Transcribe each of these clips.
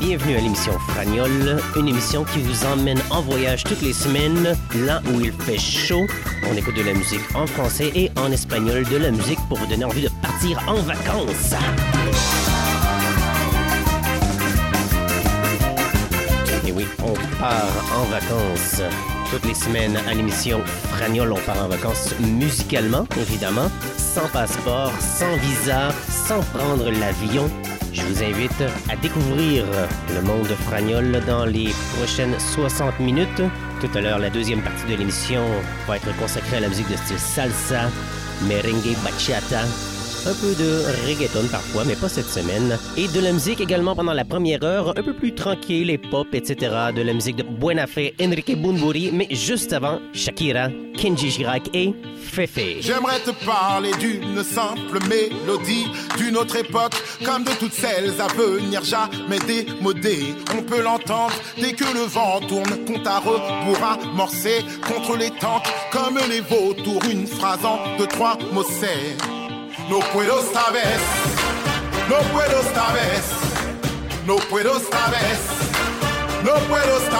Bienvenue à l'émission Fragnol, une émission qui vous emmène en voyage toutes les semaines, là où il fait chaud. On écoute de la musique en français et en espagnol, de la musique pour vous donner envie de partir en vacances. Et oui, on part en vacances toutes les semaines à l'émission Fragnol. On part en vacances musicalement, évidemment, sans passeport, sans visa, sans prendre l'avion. Vous invite à découvrir le monde de Fragnol dans les prochaines 60 minutes. Tout à l'heure, la deuxième partie de l'émission va être consacrée à la musique de style salsa, merengue, bachata, un peu de reggaeton parfois, mais pas cette semaine. Et de la musique également pendant la première heure, un peu plus tranquille, les pop, etc. De la musique de Buena Fe, Enrique Bunbury, mais juste avant, Shakira, Kenji Girac et Fefe. J'aimerais te parler d'une simple mélodie d'une autre époque, comme de toutes celles à venir jamais démodées. On peut l'entendre dès que le vent tourne, compte à rebours amorcé contre les tanks, comme les vautours, une phrase en deux, trois mots c'est No puedo esta vez, no puedo esta vez, no puedo esta vez, no puedo esta.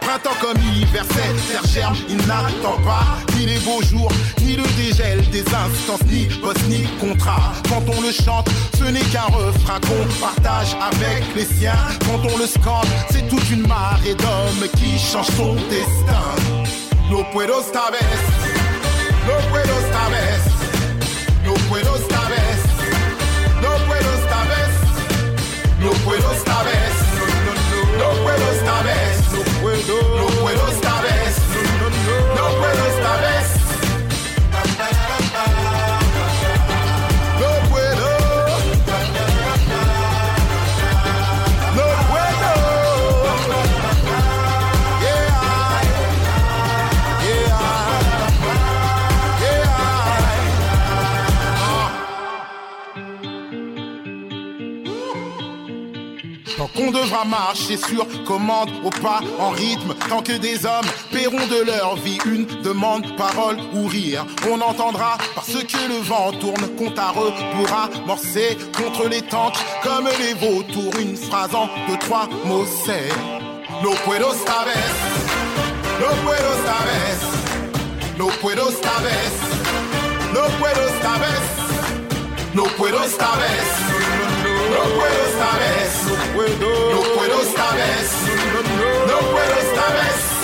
Printemps comme hiver, cette germe, il n'attend pas ni les beaux jours, ni le dégel des instances, ni poste, ni contrat. Quand on le chante, ce n'est qu'un refrain qu'on partage avec les siens. Quand on le scande, c'est toute une marée d'hommes qui changent son destin. No puedo esta vez, no puedo esta. No puedo esta vez, no puedo esta vez, no puedo esta vez, no, puedo esta vez, no puedo, no puedo esta vez, qu'on devra marcher sur commande au pas en rythme, tant que des hommes paieront de leur vie une demande, parole ou rire, on entendra parce que le vent tourne, compte à rebours amorcé contre les tanks, comme les vautours, une phrase en deux, trois mots c'est No puedo esta vez, no puedo esta vez, no puedo esta vez, no puedo esta vez, no puedo esta no puedo, no puedo esta vez, no puedo esta vez.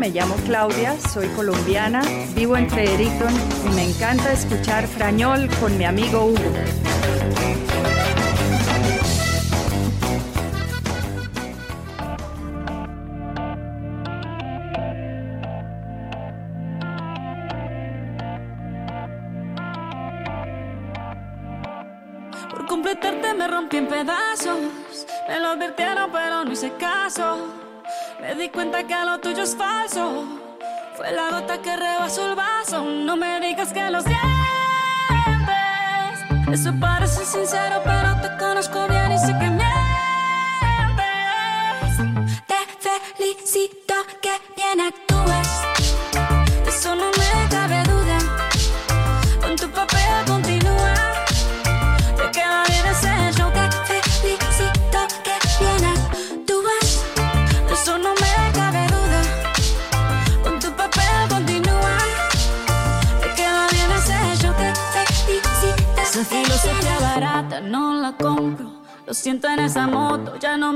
Me llamo Claudia, soy colombiana, vivo en Fredericton y me encanta escuchar Frañol con mi amigo Hugo.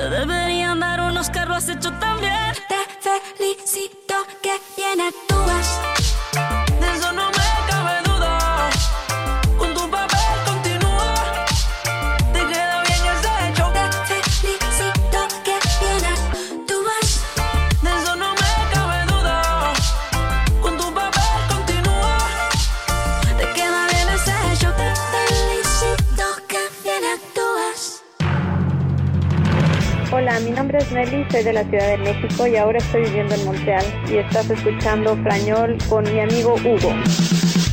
Te deberían dar unos carros hecho también. Te felicito que soy de la Ciudad de México y ahora estoy viviendo en Montreal y estás escuchando Frañol con mi amigo Hugo.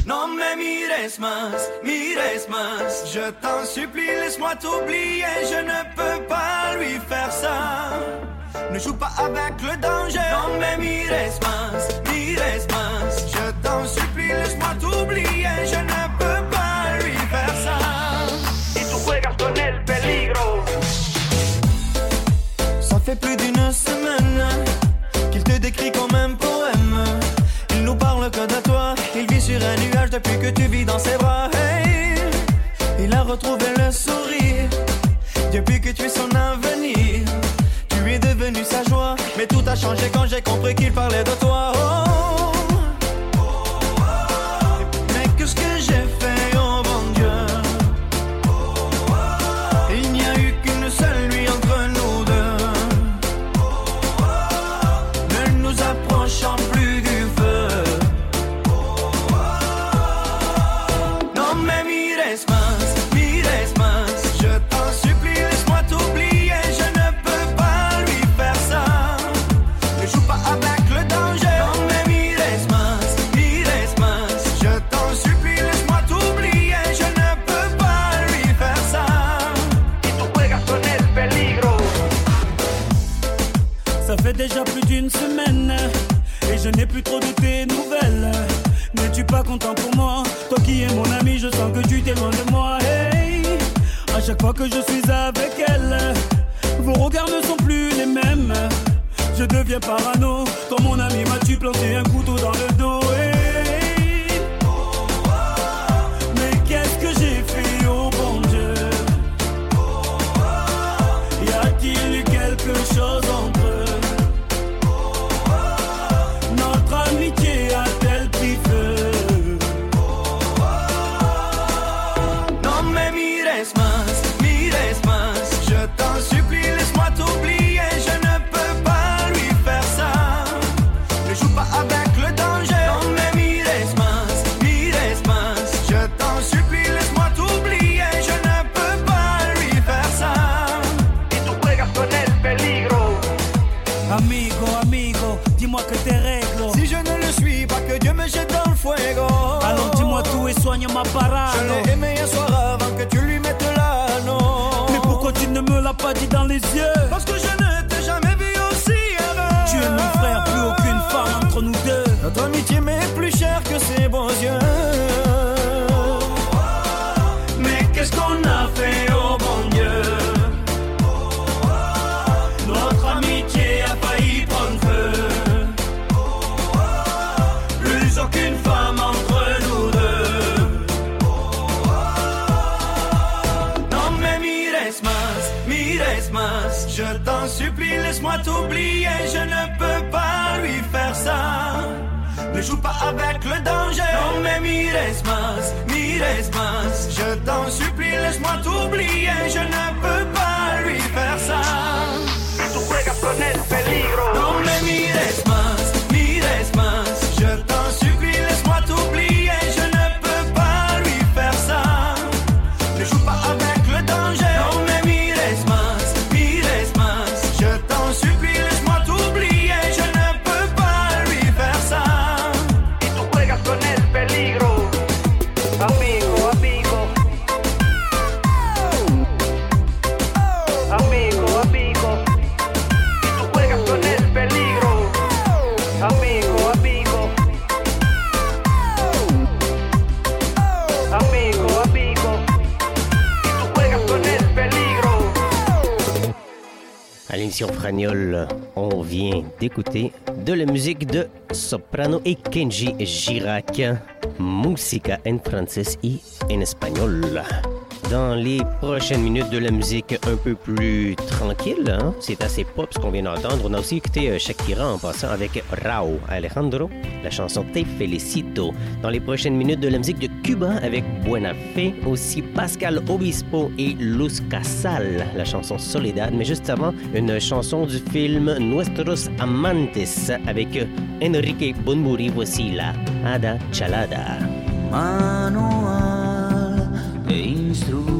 No me mires más, mires más, je t'en supplie, laisse-moi t'oublier, je ne peux pas lui faire ça. Ne joue pas avec le danger, no me mires más, mires más, je t'en supplie, laisse-moi t'oublier, je ne peux pas lui faire ça. une semaine et je n'ai plus trop de tes nouvelles. N'es-tu pas content pour moi? Toi qui es mon ami, je sens que tu t'es loin de moi. Hey, à chaque fois que je suis avec elle, vos regards ne sont plus les mêmes. Je deviens parano quand mon ami m'a tu planté un couteau dans le dos? Les yeux laisse-moi t'oublier. Je ne peux pas lui faire ça. Ne joue pas avec le danger. Non mais mires más, mires más. Je t'en supplie, laisse-moi t'oublier. Je ne peux pas lui faire ça. Tú juegas con el peligro. Non mais mires más, mires más. Je t'en supplie, on vient d'écouter de la musique de Soprano et Kenji Girac. Musica en français et en espagnol. Dans les prochaines minutes de la musique un peu plus tranquille, hein, c'est assez pop ce qu'on vient d'entendre. On a aussi écouté euh, Shakira en passant avec Rao Alejandro, la chanson Te Felicito. Dans les prochaines minutes de la musique de Cuba avec Buena Fe, aussi Pascal Obispo et Luz Casal, la chanson Soledad. Mais juste avant, une chanson du film Nuestros Amantes avec Enrique Bunbury. Voici la Ada Chalada. manual instruir.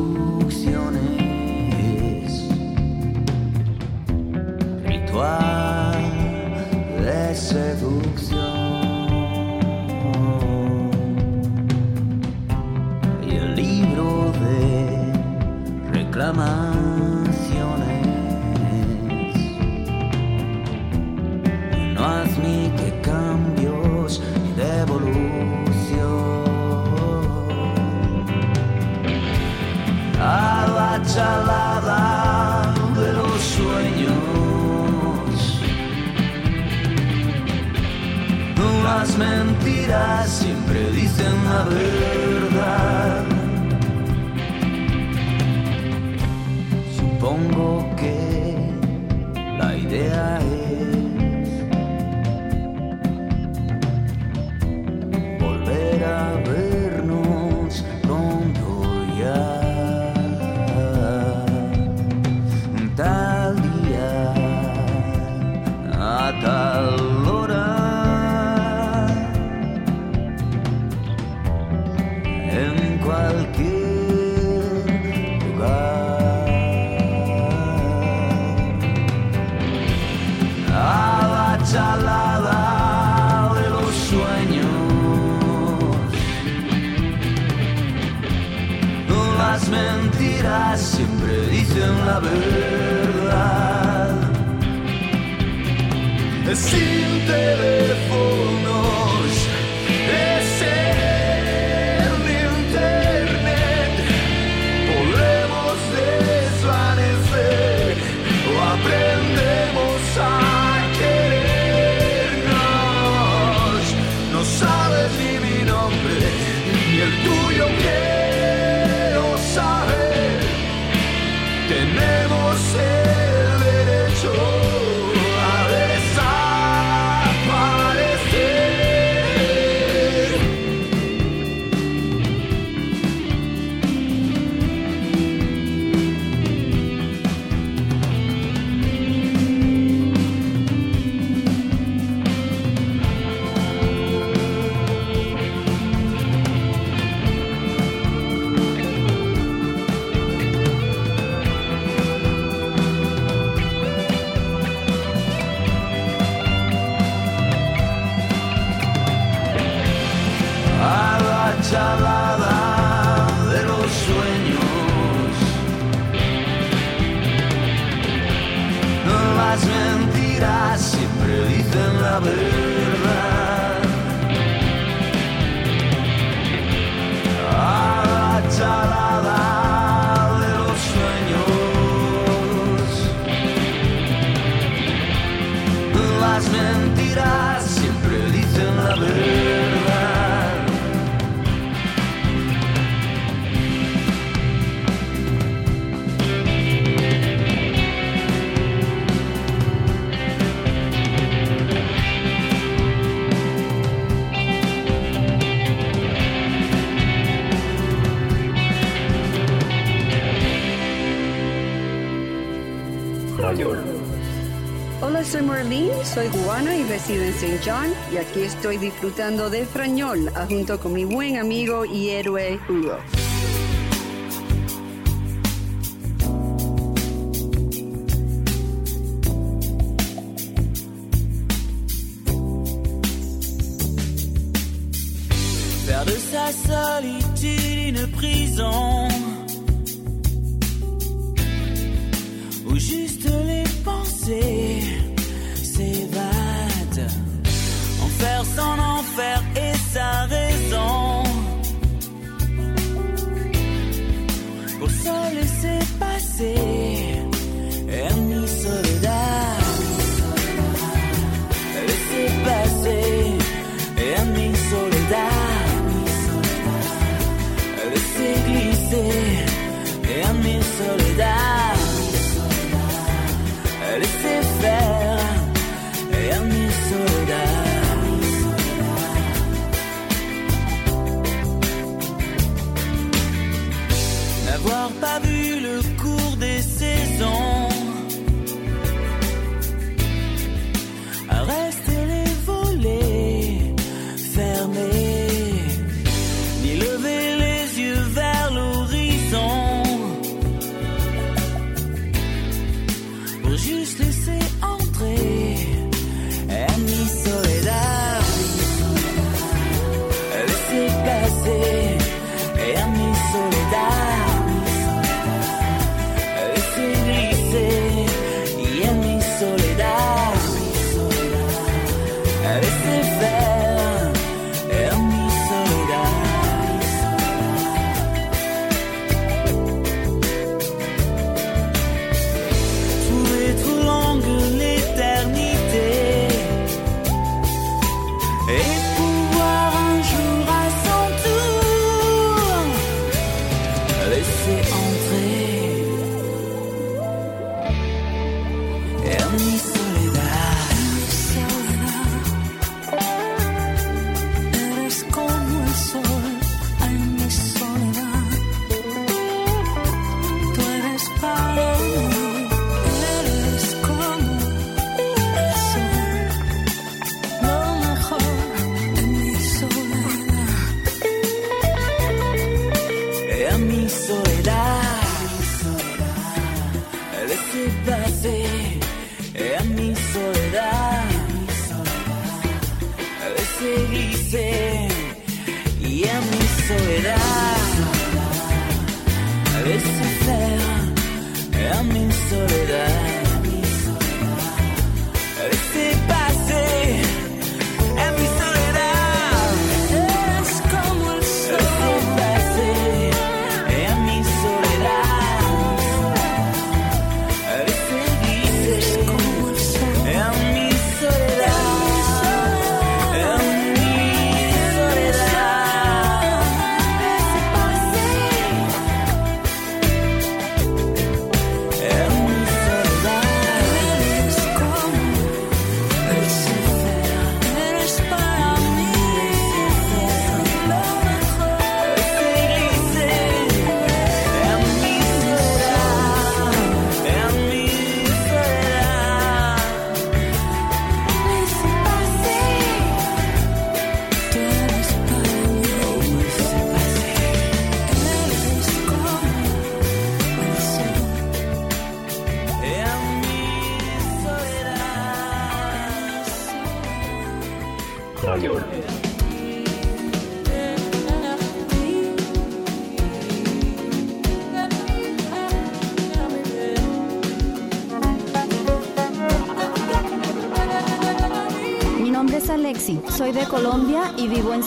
soy cubana y resido en St. John y aquí estoy disfrutando de Frañol ah, junto con mi buen amigo y héroe Hugo. Faire sa solitude une prison en enfer et ça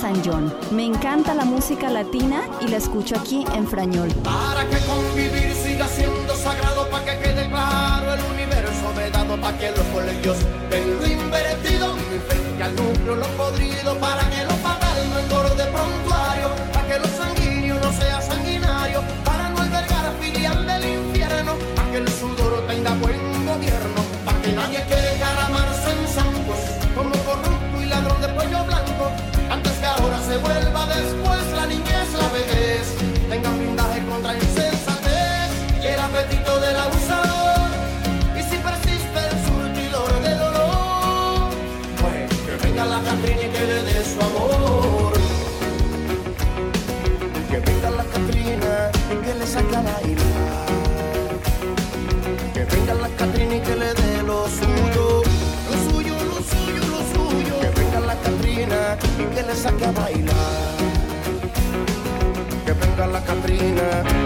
San John. Me encanta la música latina y la escucho aquí en Frañol. Para que convivir siga siendo sagrado, para que quede claro el universo vedado, para que los colegios saque a bailar. Que venga la Catrina.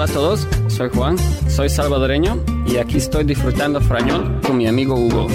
Hola a todos, soy Juan, soy salvadoreño y aquí estoy disfrutando frañol con mi amigo Hugo.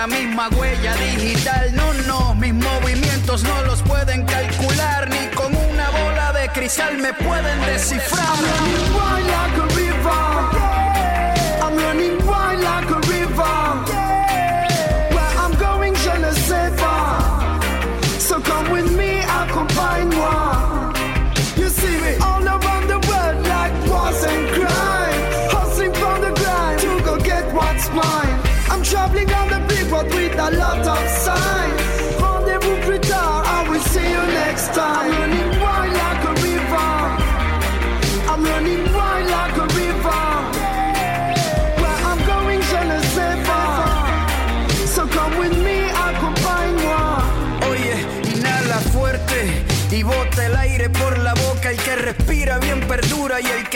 la misma huella digital. No, no, mis movimientos no los pueden calcular, ni con una bola de cristal me pueden descifrar.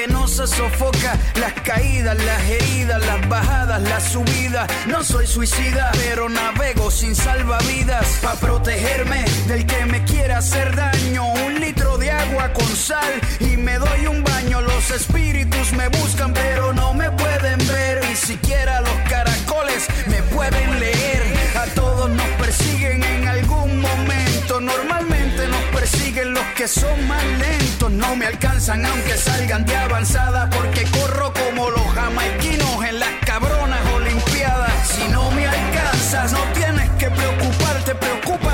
Que no se sofoca. Las caídas, las heridas, las bajadas, las subidas. No soy suicida, pero navego sin salvavidas. Pa' protegerme del que me quiera hacer daño. Un litro de agua con sal y me doy un baño. Los espíritus me buscan, pero no me pueden ver. Ni siquiera los caracoles me pueden leer. A todos nos persiguen en algún momento. Normalmente nos persiguen los que son más lentos. No me alcanzan aunque salgan de avanzada. Porque corro como los jamaiquinos en las cabronas olimpiadas. Si no me alcanzas, no tienes que preocuparte. Preocúpate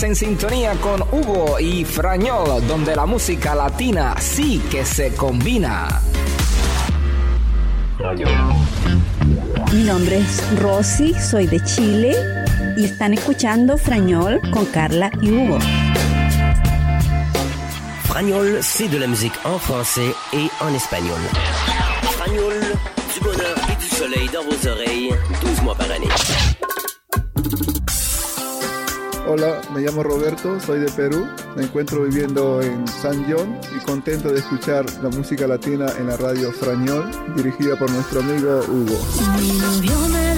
Manténgase en sintonía con Hugo y Frañol, donde la música latina sí que se combina. Mi nombre es Rosy, soy de Chile y están escuchando Frañol con Carla y Hugo. Fragnol, c'est de la musique en français et en espagnol. Fragnol, du bonheur et du soleil dans vos oreilles, 12 mois par année. Hola, me llamo Roberto, soy de Perú, me encuentro viviendo en San John y contento de escuchar la música latina en la radio Frañol, dirigida por nuestro amigo Hugo.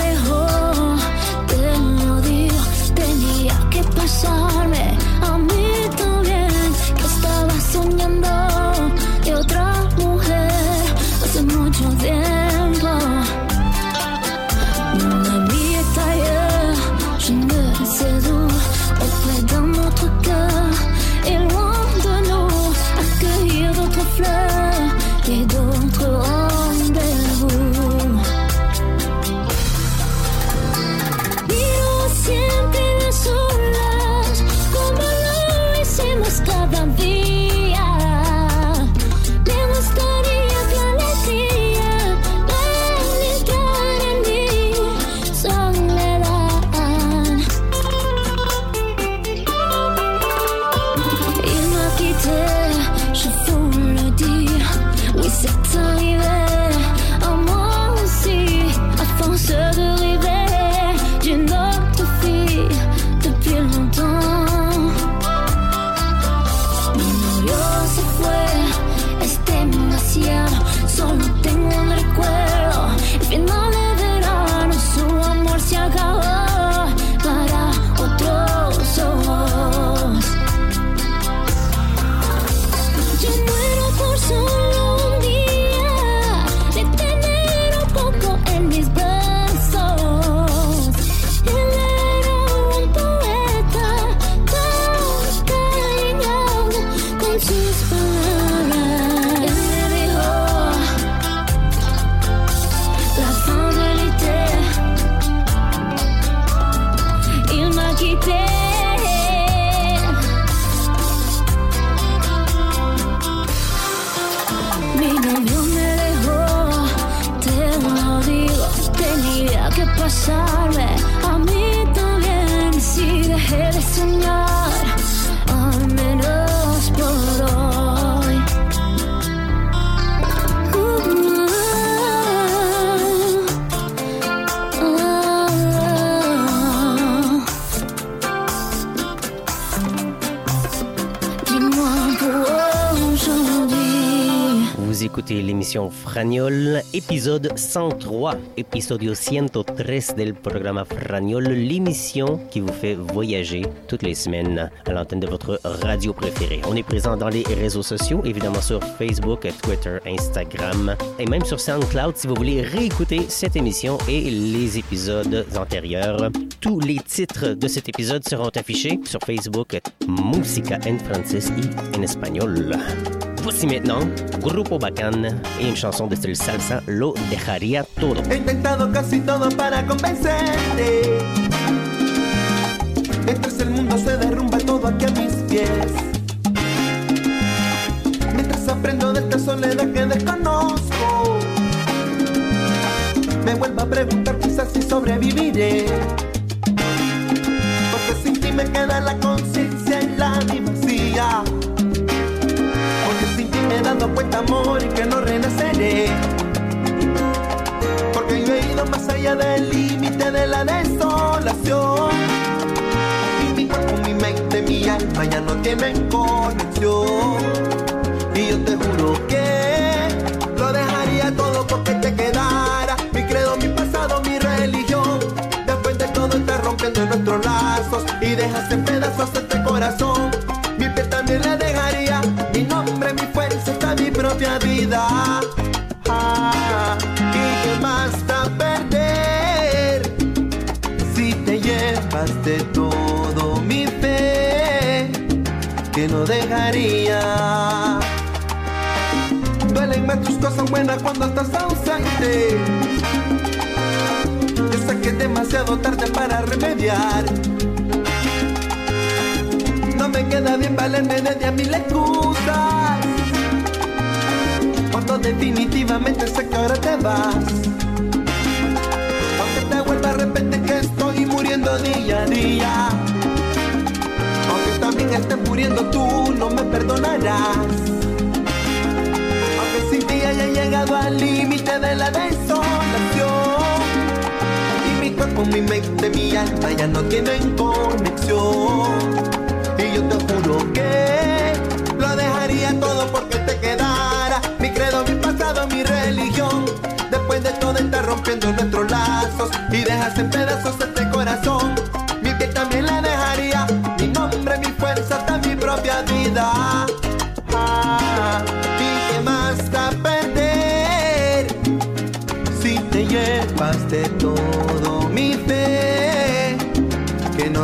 Épisode 103, épisodio 103 del programa Fragnol, l'émission qui vous fait voyager toutes les semaines à l'antenne de votre radio préférée. On est présent dans les réseaux sociaux, évidemment sur Facebook, Twitter, Instagram et même sur SoundCloud si vous voulez réécouter cette émission et les épisodes antérieurs. Tous les titres de cet épisode seront affichés sur Facebook, Música en francés y en espagnol. Voici maintenant Grupo Bacán et une chanson de style salsa, Lo dejaría todo. He intentado casi todo para convencerte. Mientras el mundo se derrumba todo aquí a mis pies. Mientras aprendo de esta soledad que desconozco. Me vuelvo a preguntar quizás si sobreviviré. Porque sin ti me queda la conciencia y la vacía. Dado cuenta, amor, y que no renaceré. Porque yo he ido más allá del límite de la desolación. Y mi cuerpo, mi mente, mi alma ya no tienen conexión. Y yo te juro que Cosas buenas cuando estás ausente. Yo sé que es demasiado tarde para remediar. No me queda bien valerme de a mil excusas. Cuando definitivamente sé que ahora te vas. Aunque te vuelva a repetir que estoy muriendo día a día. Aunque también estés muriendo tú, no me perdonarás. Al límite de la desolación. Y mi cuerpo, mi mente, mi alma ya no tienen conexión. Y yo te juro que lo dejaría todo porque te quedara. Mi credo, mi pasado, mi religión. Después de todo estar rompiendo nuestros lazos y dejas en pedazos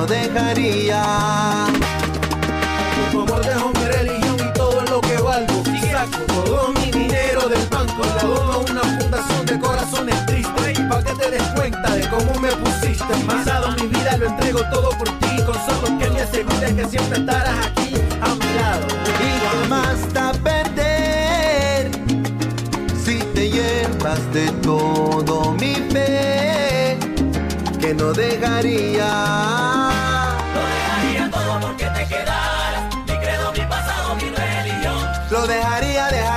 dejaría. Por tu amor dejo mi religión y todo lo que valgo. Y saco todo mi dinero del banco. Dono a una fundación de corazones tristes. Pa' que te des cuenta de cómo me pusiste. Pasado mi vida lo entrego todo por ti. Con solo que me asegures que siempre estarás aquí a mi lado. ¿Y qué más da perder? Si te llevas de todo mi fe, que no dejaría. Lo dejaría, dejaría,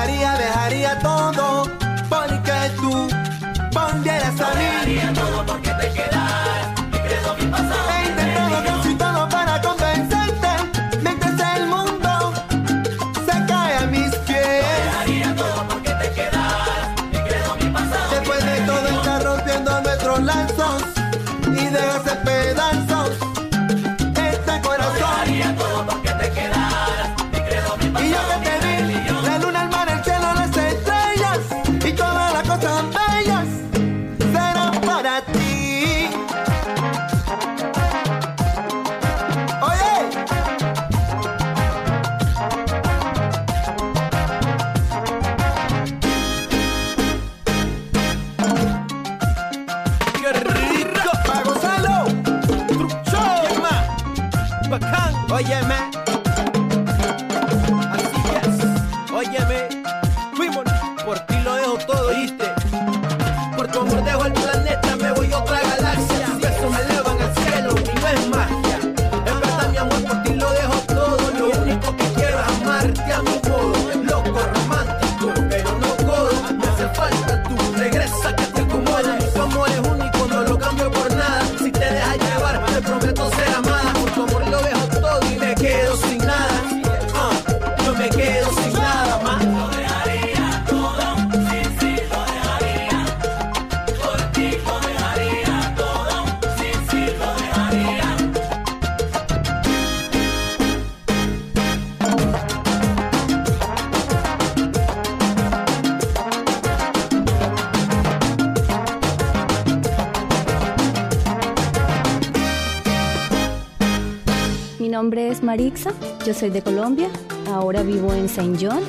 Marixa, yo soy de Colombia, ahora vivo en Saint John.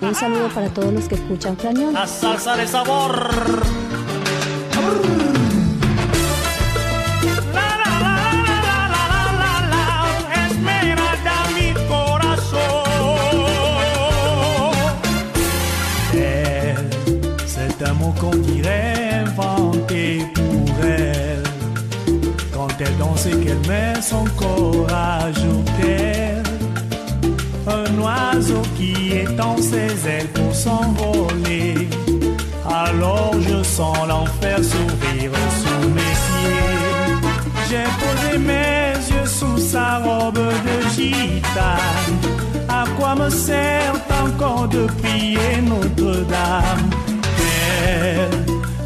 Un saludo para todos los que escuchan Frañol. La salsa de sabor. Pour elle. Quand elle danse et qu'elle met son. Un oiseau qui étend ses ailes pour s'envoler. Alors je sens l'enfer s'ouvrir sous mes pieds. J'ai posé mes yeux sous sa robe de gitane. À quoi me sert encore de prier Notre-Dame?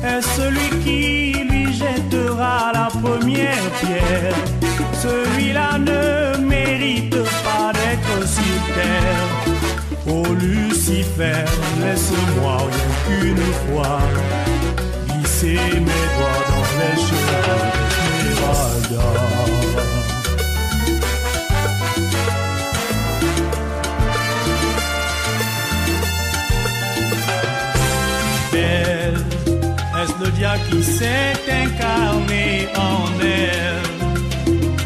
Elle est celui qui lui jettera la première pierre? Lucifer, laisse-moi rien qu'une fois. Glisser mes doigts dans les cheveux d'Esmeralda. Belle, est-ce le diable qui s'est incarné en elle?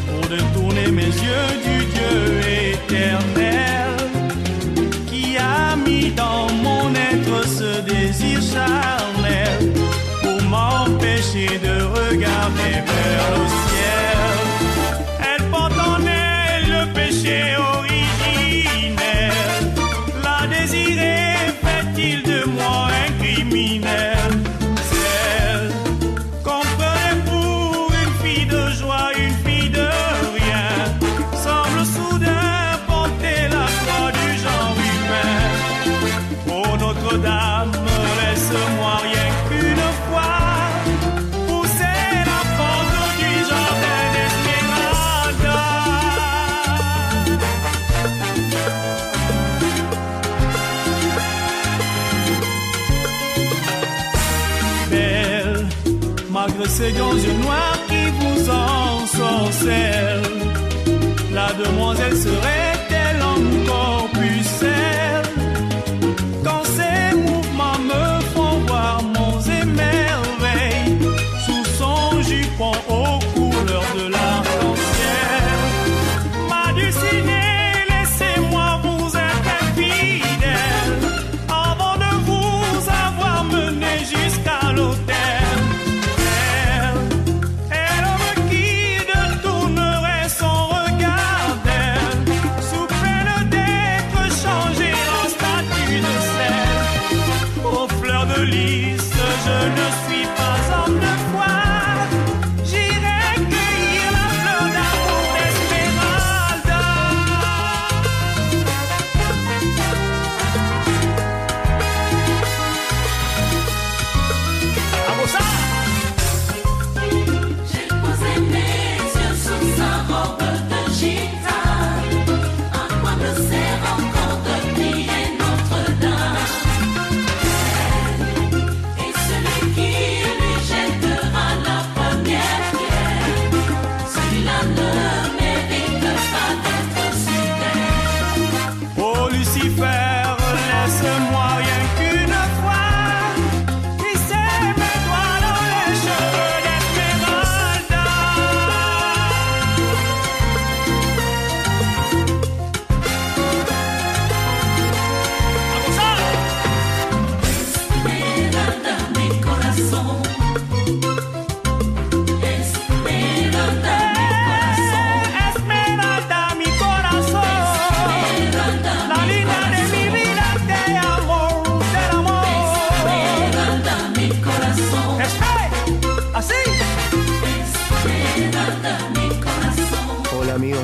Pour détourner mes yeux du Dieu éternel ce désir charnel pour m'empêcher de regarder vers le ciel. Elle porte en elle le péché ces grands yeux noirs qui vous ensorcellent, la demoiselle serait-elle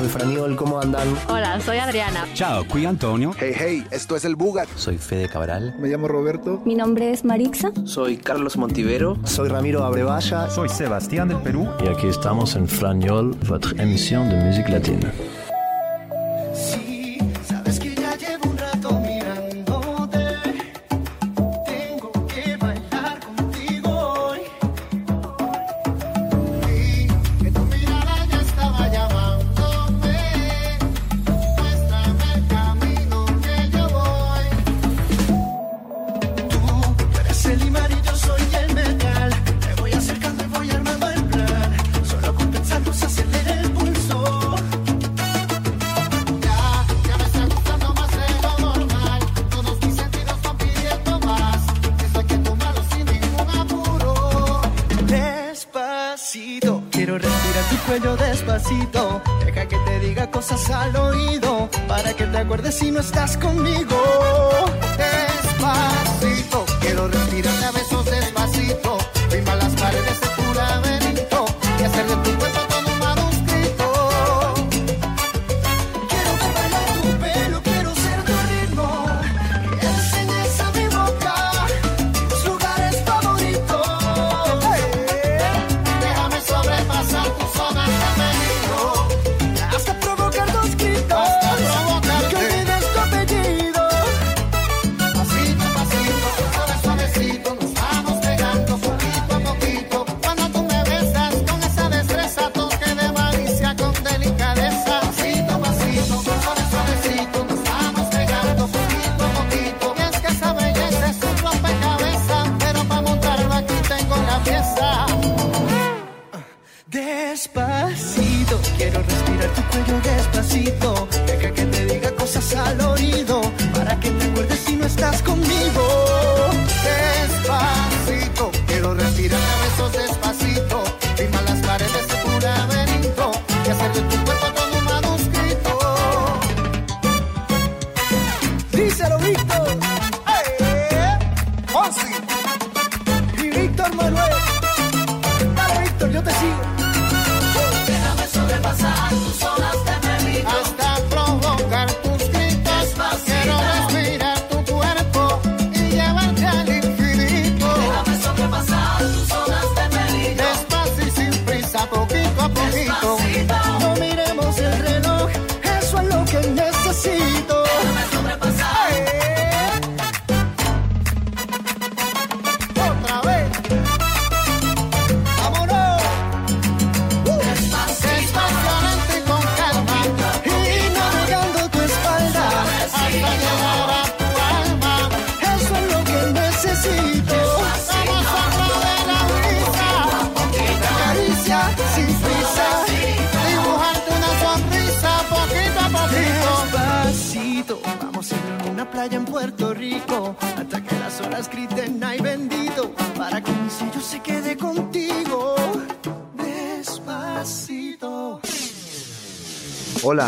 De Franiol, ¿cómo andan? Hola, soy Adriana. Ciao, qui Antonio. Hey, hey, esto es el Bugat. Soy Fede Cabral. Me llamo Roberto. Mi nombre es Marixa. Soy Carlos Montivero. Soy Ramiro Abrevaya. Soy Sebastián del Perú. Y aquí estamos en Frañol, votre émission de musique latine.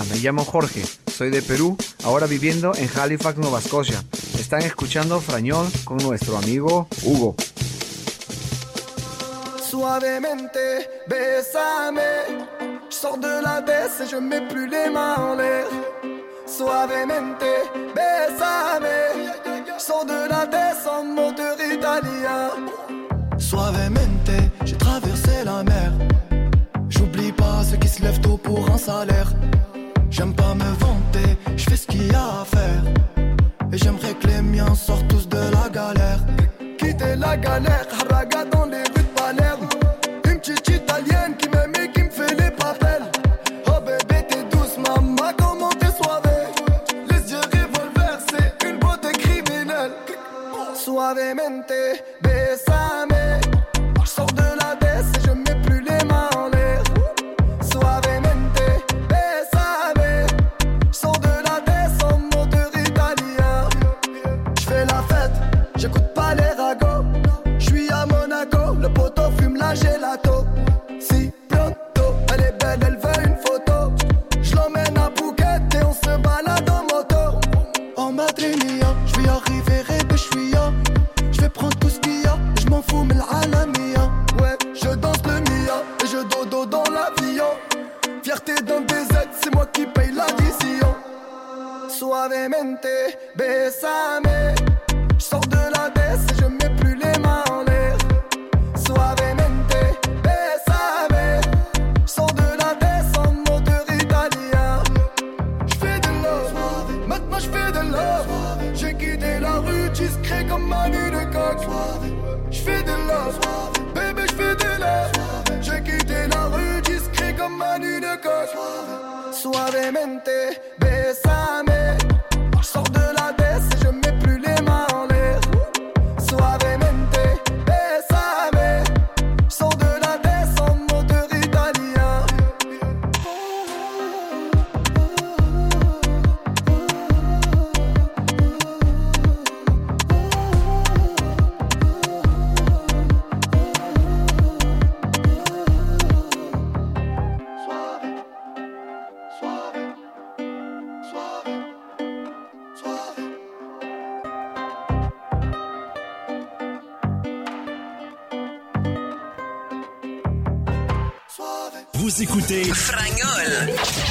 Me llamo Jorge, soy de Perú, ahora viviendo en Halifax, Nueva Escocia. Están escuchando Frañol con nuestro amigo Hugo. Suavemente, bésame. Sors de la baisse et je mets plus les mains en l'air. Suavemente, bésame. Je sors de la baisse en moteur italien. Suavemente, j'ai traversé la mer. J'oublie pas ceux qui se lèvent tôt pour un salaire. J'aime pas me vanter, je fais ce qu'il y a à faire. Et j'aimerais que les miens sortent tous de la galère. Quitter la galère. discret comme Manu de Cox. J'fais de la soirée, bébé, j'fais de la soirée. J'ai quitté la rue discret comme Manu de Cox. Suavemente, besa. Écoutez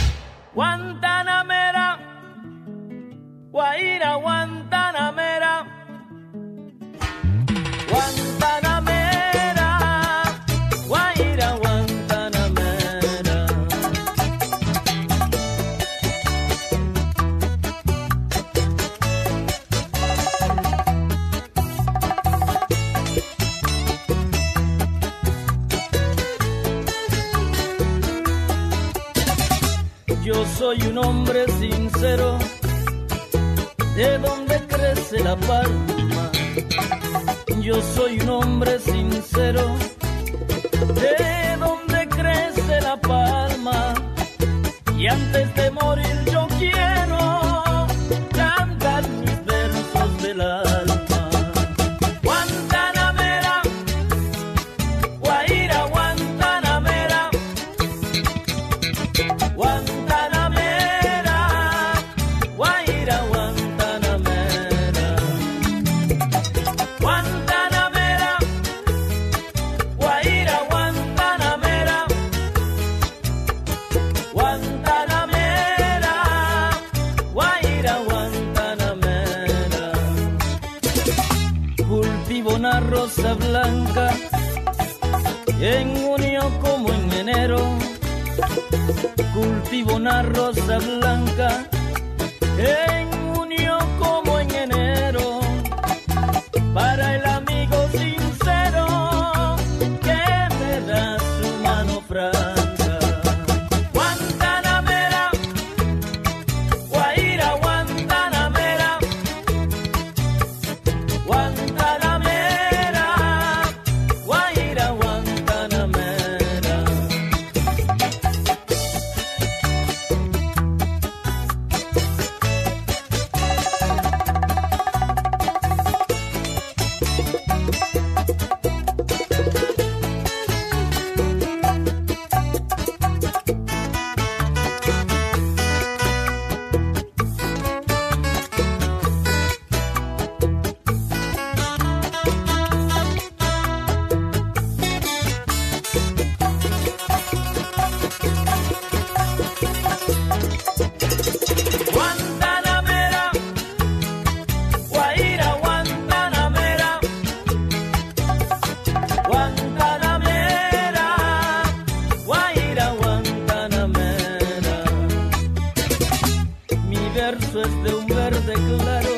Verso es de un verde claro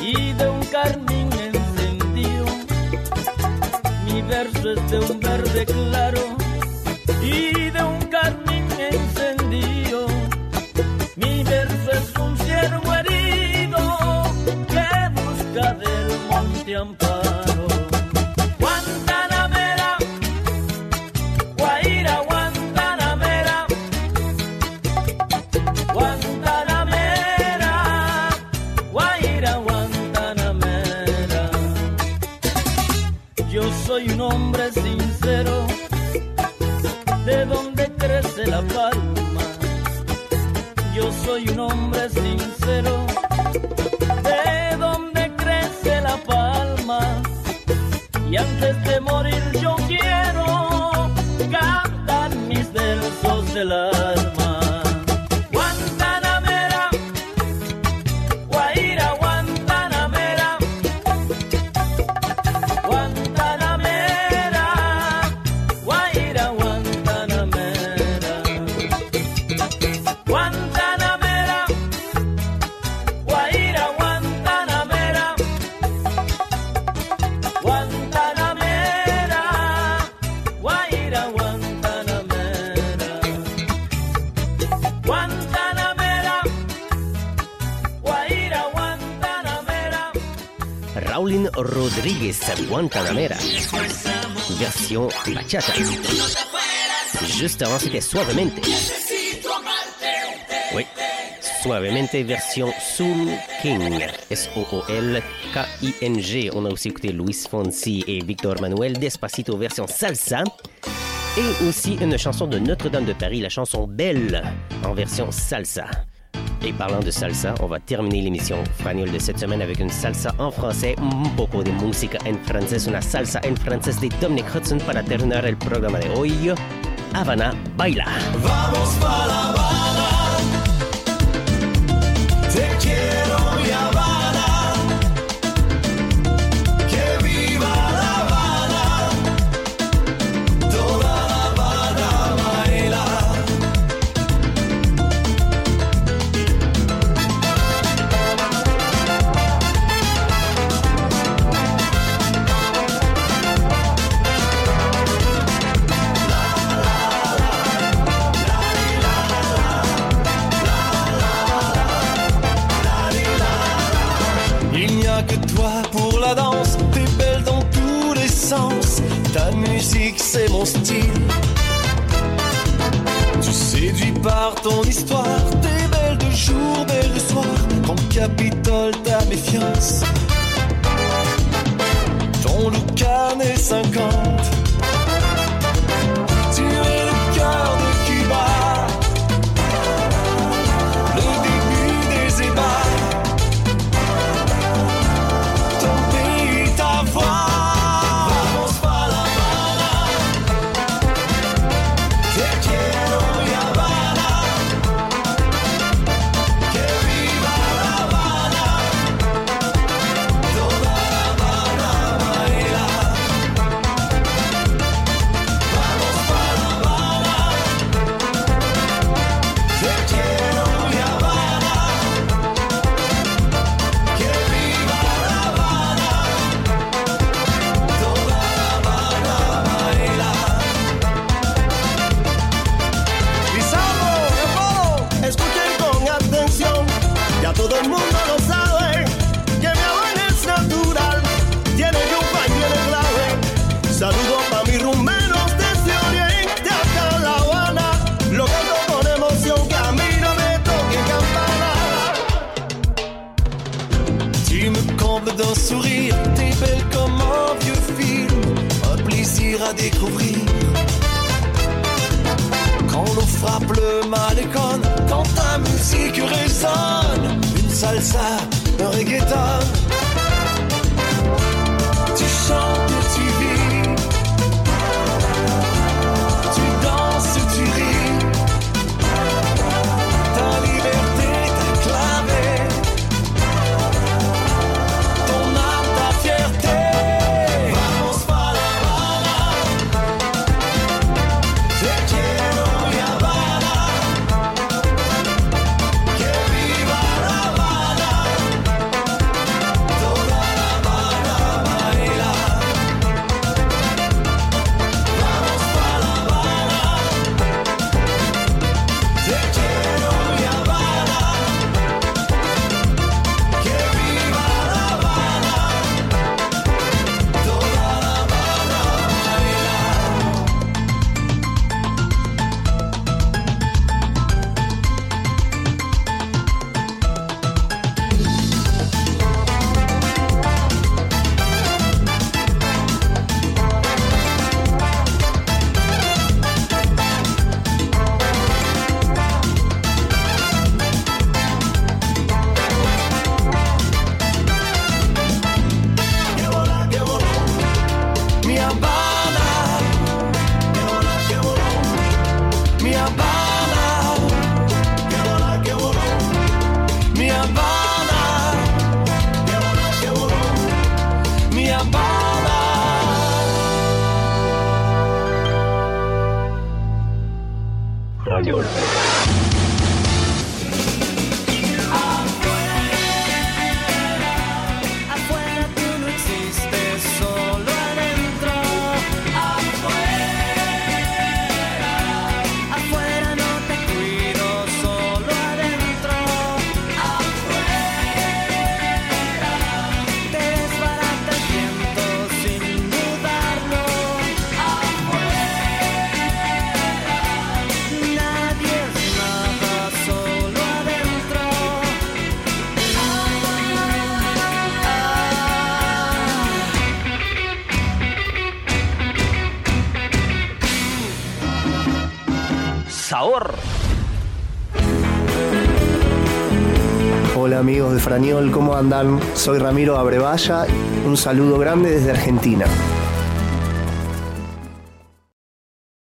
y de un carmín encendido. Mi verso es de un verde claro y Guantanamera. Version bachata. Juste avant, c'était Suavemente. Oui. Suavemente, version Soul King. S-O-O-L-K-I-N-G. On a aussi écouté Luis Fonsi et Victor Manuel Despacito, version salsa. Et aussi une chanson de Notre-Dame de Paris, la chanson Belle, en version salsa. Et parlant de salsa, on va terminer l'émission Fragnol de cette semaine avec une salsa en français, un poco de música en francés, una salsa en francés de Dominic Hudson para terminar el programa de hoy. Havana Baila. Vamos para Te. Tu séduis par ton histoire, t'es belles de jour, belles de soir. Ton capitole, ta méfiance. Ton look années 50 Marañol, ¿cómo andan? Soy Ramiro Abrevaya, un saludo grande desde Argentina.